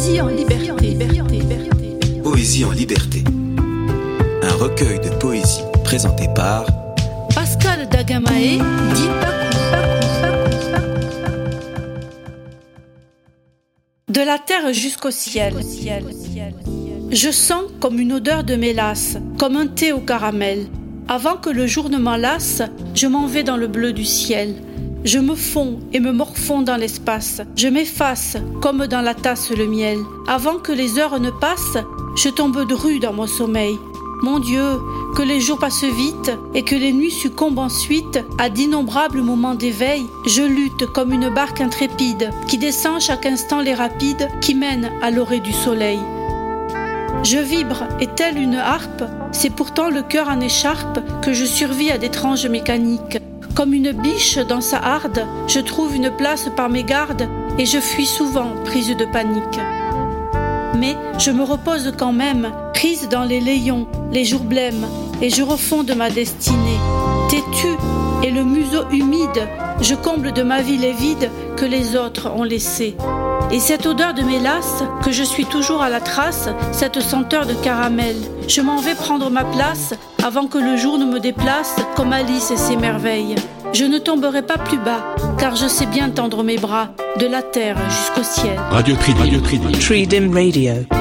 Poésie en liberté. Poésie en liberté. Un recueil de poésie présenté par Pascal Dagamae, dit De la terre jusqu'au ciel. Je sens comme une odeur de mélasse, comme un thé au caramel. Avant que le jour ne m'enlace, je m'en vais dans le bleu du ciel. Je me fonds et me morfonds dans l'espace. Je m'efface comme dans la tasse le miel. Avant que les heures ne passent, je tombe dru dans mon sommeil. Mon Dieu, que les jours passent vite et que les nuits succombent ensuite à d'innombrables moments d'éveil. Je lutte comme une barque intrépide qui descend chaque instant les rapides qui mènent à l'orée du soleil. Je vibre et telle une harpe, c'est pourtant le cœur en écharpe que je survis à d'étranges mécaniques. Comme une biche dans sa harde, je trouve une place par mes gardes et je fuis souvent, prise de panique. Mais je me repose quand même, prise dans les layons, les jours blêmes, et je refonde ma destinée. Têtu et le museau humide, je comble de ma vie les vides que les autres ont laissés. Et cette odeur de mélasse, que je suis toujours à la trace, cette senteur de caramel, je m'en vais prendre ma place avant que le jour ne me déplace comme Alice et ses merveilles. Je ne tomberai pas plus bas, car je sais bien tendre mes bras de la terre jusqu'au ciel. Radio Tridim. Radio Tridim. Tridim Radio.